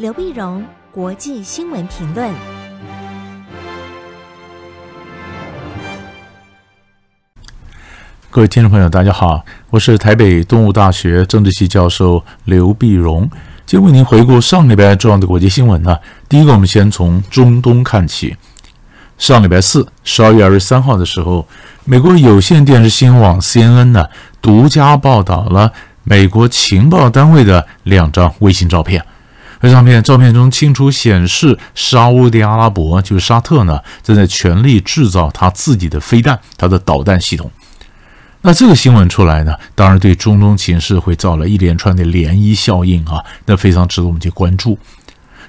刘碧荣，国际新闻评论。各位听众朋友，大家好，我是台北东吴大学政治系教授刘碧荣，今天为您回顾上礼拜重要的国际新闻呢。第一个，我们先从中东看起。上礼拜四，十二月二十三号的时候，美国有线电视新闻网 CNN 呢，独家报道了美国情报单位的两张卫星照片。这张片照片中清楚显示，沙乌地阿拉伯就是沙特呢，正在全力制造他自己的飞弹，他的导弹系统。那这个新闻出来呢，当然对中东情势会造了一连串的涟漪效应啊，那非常值得我们去关注。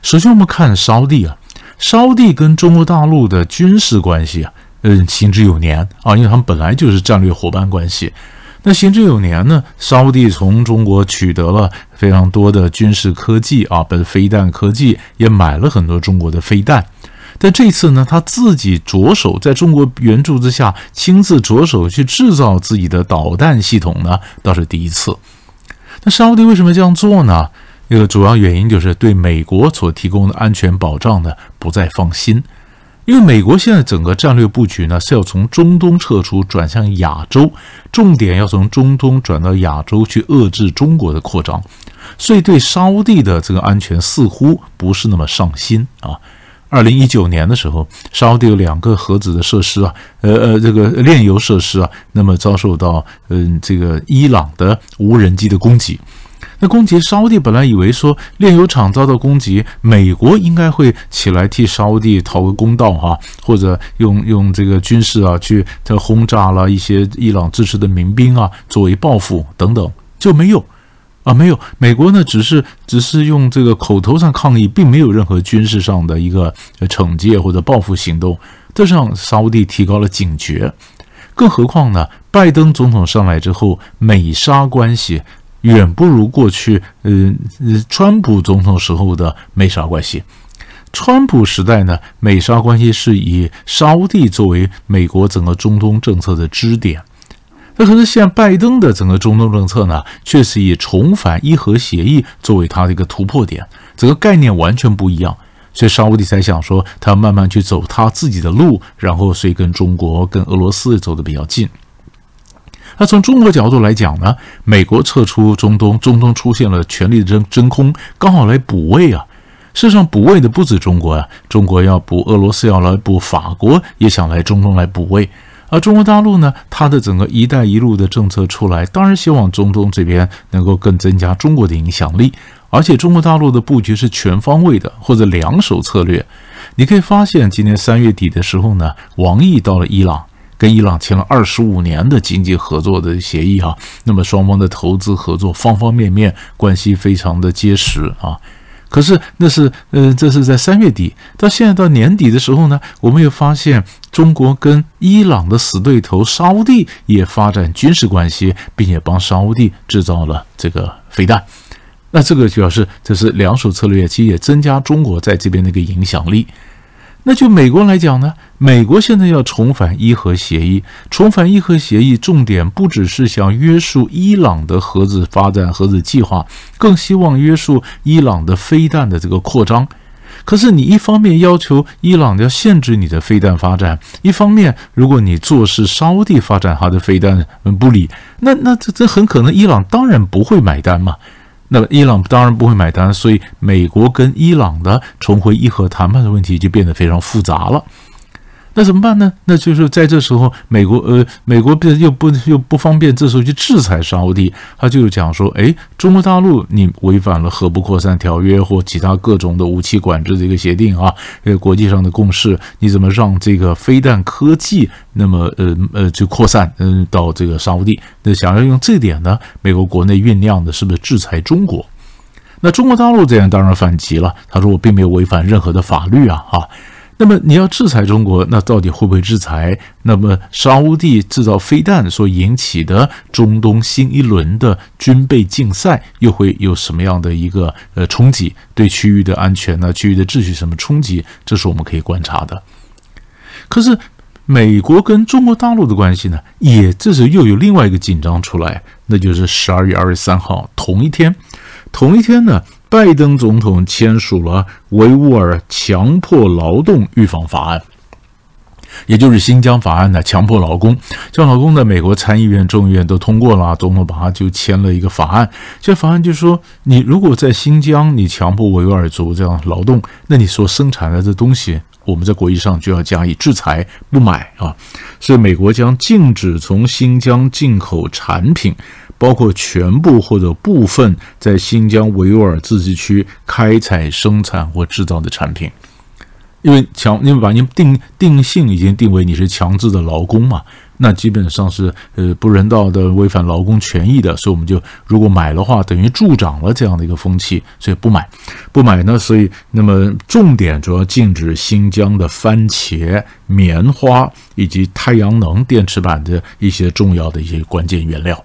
首先，我们看沙乌地啊。沙乌地跟中国大陆的军事关系啊，嗯，行之有年啊，因为他们本来就是战略伙伴关系。那行之有年呢，沙乌地从中国取得了非常多的军事科技啊，不是飞弹科技，也买了很多中国的飞弹。但这次呢，他自己着手在中国援助之下，亲自着手去制造自己的导弹系统呢，倒是第一次。那沙乌地为什么这样做呢？一个主要原因就是对美国所提供的安全保障呢，不再放心，因为美国现在整个战略布局呢，是要从中东撤出，转向亚洲，重点要从中东转到亚洲去遏制中国的扩张，所以对沙乌地的这个安全似乎不是那么上心啊。二零一九年的时候，沙乌地有两个核子的设施啊，呃呃，这个炼油设施啊，那么遭受到嗯这个伊朗的无人机的攻击。那攻击沙乌地，本来以为说炼油厂遭到攻击，美国应该会起来替沙乌地讨个公道哈，或者用用这个军事啊去这轰炸了一些伊朗支持的民兵啊，作为报复等等，就没有啊，没有。美国呢，只是只是用这个口头上抗议，并没有任何军事上的一个惩戒或者报复行动，这让沙乌地提高了警觉。更何况呢，拜登总统上来之后，美沙关系。远不如过去，呃，川普总统时候的美沙关系。川普时代呢，美沙关系是以沙乌地作为美国整个中东政策的支点。那可是现在拜登的整个中东政策呢，却是以重返伊核协议作为他的一个突破点，整个概念完全不一样。所以沙乌地才想说，他慢慢去走他自己的路，然后所以跟中国、跟俄罗斯走得比较近。那从中国角度来讲呢，美国撤出中东，中东出现了权力的真真空，刚好来补位啊。事实上，补位的不止中国啊，中国要补，俄罗斯要来补，法国也想来中东来补位。而中国大陆呢，它的整个“一带一路”的政策出来，当然希望中东这边能够更增加中国的影响力。而且，中国大陆的布局是全方位的，或者两手策略。你可以发现，今年三月底的时候呢，王毅到了伊朗。跟伊朗签了二十五年的经济合作的协议哈，那么双方的投资合作方方面面关系非常的结实啊。可是那是呃，这是在三月底，到现在到年底的时候呢，我们又发现中国跟伊朗的死对头沙乌地也发展军事关系，并且帮沙乌地制造了这个飞弹。那这个表示这是两手策略，其实也增加中国在这边的一个影响力。那就美国来讲呢，美国现在要重返伊核协议，重返伊核协议，重点不只是想约束伊朗的核子发展、核子计划，更希望约束伊朗的飞弹的这个扩张。可是你一方面要求伊朗要限制你的飞弹发展，一方面如果你做事稍地发展他的飞弹不理，那那这这很可能伊朗当然不会买单嘛。那么伊朗当然不会买单，所以美国跟伊朗的重回伊核谈判的问题就变得非常复杂了。那怎么办呢？那就是在这时候，美国呃，美国又不又不方便这时候去制裁沙乌地，他就讲说：哎，中国大陆你违反了核不扩散条约或其他各种的武器管制的一个协定啊，呃，国际上的共识，你怎么让这个飞弹科技那么呃呃就扩散嗯、到这个沙乌地？那想要用这点呢，美国国内酝酿的是不是制裁中国？那中国大陆这样当然反击了，他说我并没有违反任何的法律啊，哈。那么你要制裁中国，那到底会不会制裁？那么沙乌地制造飞弹所引起的中东新一轮的军备竞赛，又会有什么样的一个呃冲击？对区域的安全呢？区域的秩序什么冲击？这是我们可以观察的。可是美国跟中国大陆的关系呢，也这时又有另外一个紧张出来，那就是十二月二十三号同一天，同一天呢。拜登总统签署了维吾尔强迫劳动预防法案。也就是新疆法案的，强迫劳工，强迫劳工的美国参议院、众议院都通过了，总统把它就签了一个法案。这法案就是说，你如果在新疆你强迫维吾尔族这样劳动，那你所生产的这东西，我们在国际上就要加以制裁，不买啊。所以美国将禁止从新疆进口产品，包括全部或者部分在新疆维吾尔自治区开采、生产或制造的产品。因为强，因为把你定定性已经定为你是强制的劳工嘛，那基本上是呃不人道的、违反劳工权益的，所以我们就如果买的话，等于助长了这样的一个风气，所以不买，不买呢，所以那么重点主要禁止新疆的番茄、棉花以及太阳能电池板的一些重要的一些关键原料。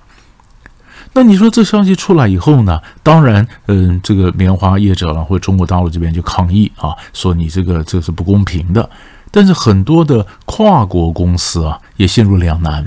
那你说这消息出来以后呢？当然，嗯，这个棉花业者呢，或中国大陆这边就抗议啊，说你这个这是不公平的。但是很多的跨国公司啊，也陷入两难，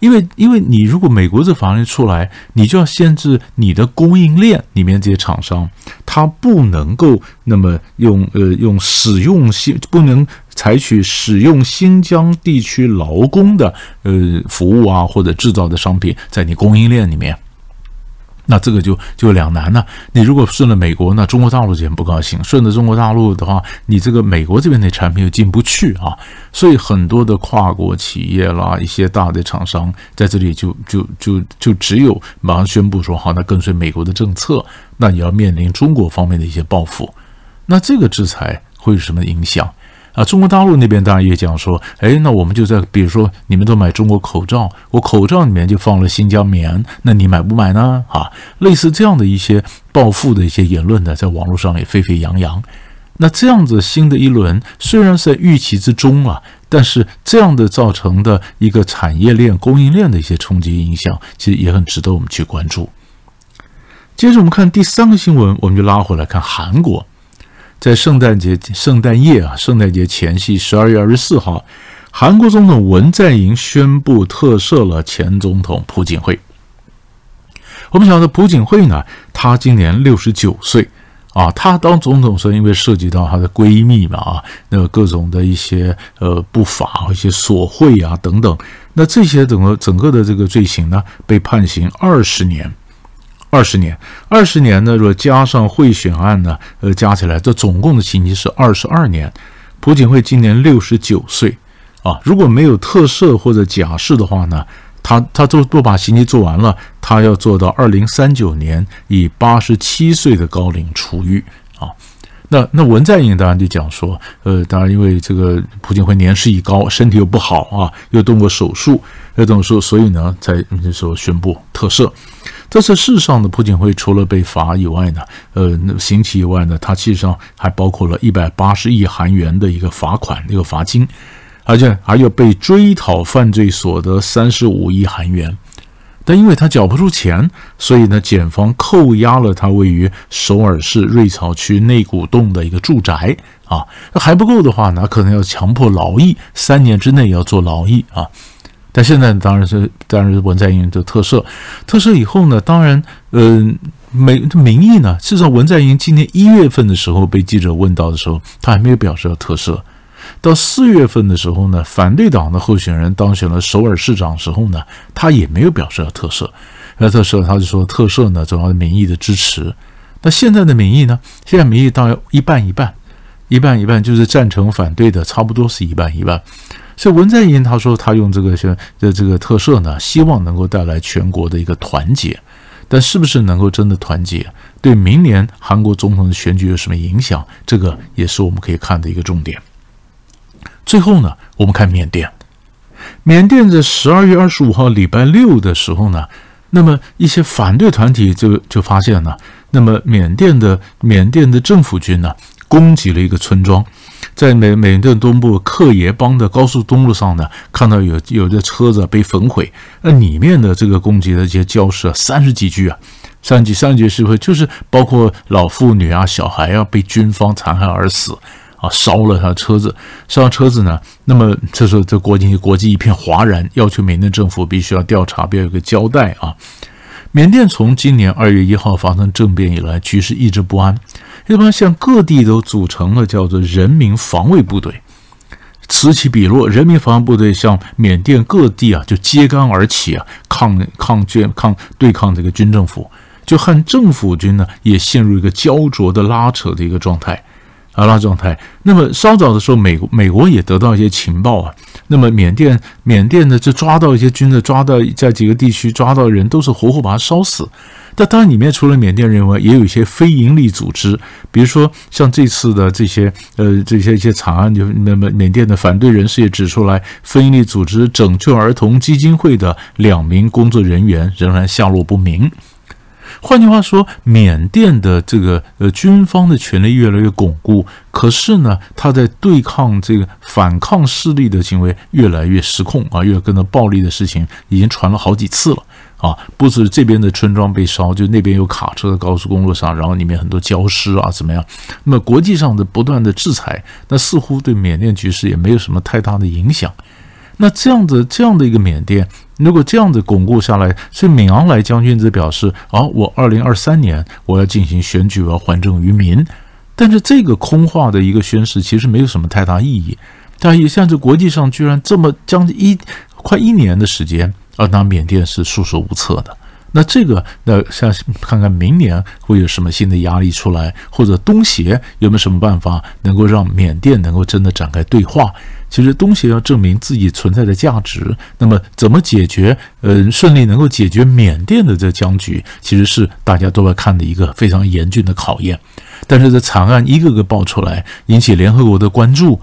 因为因为你如果美国这法律出来，你就要限制你的供应链里面这些厂商，他不能够那么用呃用使用新不能采取使用新疆地区劳工的呃服务啊或者制造的商品在你供应链里面。那这个就就两难了。你如果顺着美国，那中国大陆就很不高兴；顺着中国大陆的话，你这个美国这边的产品又进不去啊。所以很多的跨国企业啦，一些大的厂商在这里就就就就只有马上宣布说好，那跟随美国的政策，那你要面临中国方面的一些报复。那这个制裁会有什么影响？啊，中国大陆那边当然也讲说，哎，那我们就在，比如说你们都买中国口罩，我口罩里面就放了新疆棉，那你买不买呢？啊，类似这样的一些报复的一些言论呢，在网络上也沸沸扬扬。那这样子新的一轮虽然是在预期之中啊，但是这样的造成的一个产业链、供应链的一些冲击影响，其实也很值得我们去关注。接着我们看第三个新闻，我们就拉回来看韩国。在圣诞节、圣诞夜啊，圣诞节前夕，十二月二十四号，韩国总统文在寅宣布特赦了前总统朴槿惠。我们晓得朴槿惠呢，她今年六十九岁啊。她当总统时，因为涉及到她的闺蜜嘛啊，那各种的一些呃不法、一些索贿啊等等，那这些整个整个的这个罪行呢，被判刑二十年。二十年，二十年呢？若加上贿选案呢，呃，加起来，这总共的刑期是二十二年。朴槿惠今年六十九岁啊，如果没有特赦或者假释的话呢，他他都都把刑期做完了，他要做到二零三九年，以八十七岁的高龄出狱啊。那那文在寅当然就讲说，呃，当然因为这个朴槿惠年事已高，身体又不好啊，又动过手术，又动手术，所以呢，才那时候宣布特赦。这次事上的朴槿惠除了被罚以外呢，呃，刑期以外呢，他其实上还包括了一百八十亿韩元的一个罚款，一个罚金，而且还有被追讨犯罪所得三十五亿韩元。但因为他缴不出钱，所以呢，检方扣押了他位于首尔市瑞草区内古洞的一个住宅啊。那还不够的话呢，可能要强迫劳役，三年之内要做劳役啊。但现在当然是，当然是文在寅的特赦，特赦以后呢，当然，嗯、呃，美民意呢，至少文在寅今年一月份的时候被记者问到的时候，他还没有表示要特赦。到四月份的时候呢，反对党的候选人当选了首尔市长时候呢，他也没有表示要特赦。要特赦，他就说特赦呢，主要是民意的支持。那现在的民意呢？现在民意大约一半一半，一半一半，就是赞成反对的，差不多是一半一半。所以文在寅他说他用这个选的这个特赦呢，希望能够带来全国的一个团结，但是不是能够真的团结，对明年韩国总统的选举有什么影响？这个也是我们可以看的一个重点。最后呢，我们看缅甸，缅甸在十二月二十五号礼拜六的时候呢，那么一些反对团体就就发现了，那么缅甸的缅甸的政府军呢，攻击了一个村庄。在缅缅甸东部克耶邦的高速公路上呢，看到有有的车子被焚毁，那里面的这个攻击的这些焦尸啊，三十几具啊，三十几三十几是会就是包括老妇女啊、小孩啊被军方残害而死啊，烧了他的车子，烧了车子呢，那么这时候这国际国际一片哗然，要求缅甸政府必须要调查，必要有个交代啊。缅甸从今年二月一号发生政变以来，局势一直不安，一般像各地都组成了叫做人民防卫部队，此起彼落，人民防卫部队向缅甸各地啊就揭竿而起啊，抗抗军抗对抗这个军政府，就和政府军呢也陷入一个焦灼的拉扯的一个状态。阿拉状态。那么稍早的时候，美国美国也得到一些情报啊。那么缅甸缅甸呢，就抓到一些军的，抓到在几个地区抓到人，都是活活把他烧死。但当然里面除了缅甸人外，也有一些非营利组织，比如说像这次的这些呃这些一些惨案，就那么缅甸的反对人士也指出来，非营利组织拯救儿童基金会的两名工作人员仍然下落不明。换句话说，缅甸的这个呃军方的权力越来越巩固，可是呢，他在对抗这个反抗势力的行为越来越失控啊，越跟着暴力的事情已经传了好几次了啊，不止这边的村庄被烧，就那边有卡车在高速公路上，然后里面很多焦尸啊，怎么样？那么国际上的不断的制裁，那似乎对缅甸局势也没有什么太大的影响。那这样子，这样的一个缅甸，如果这样子巩固下来，所以敏昂莱将军则表示：啊，我二零二三年我要进行选举，我要还政于民。但是这个空话的一个宣誓，其实没有什么太大意义。但也像这国际上居然这么将近一快一年的时间，而那缅甸是束手无策的。那这个，那像看看明年会有什么新的压力出来，或者东协有没有什么办法能够让缅甸能够真的展开对话？其实东协要证明自己存在的价值，那么怎么解决？呃，顺利能够解决缅甸的这僵局，其实是大家都要看的一个非常严峻的考验。但是这惨案一个个爆出来，引起联合国的关注，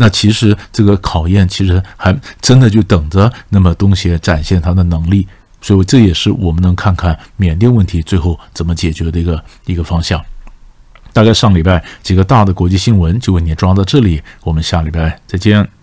那其实这个考验其实还真的就等着那么东协展现他的能力。所以这也是我们能看看缅甸问题最后怎么解决的一个一个方向。大概上礼拜几个大的国际新闻就为你装到这里，我们下礼拜再见。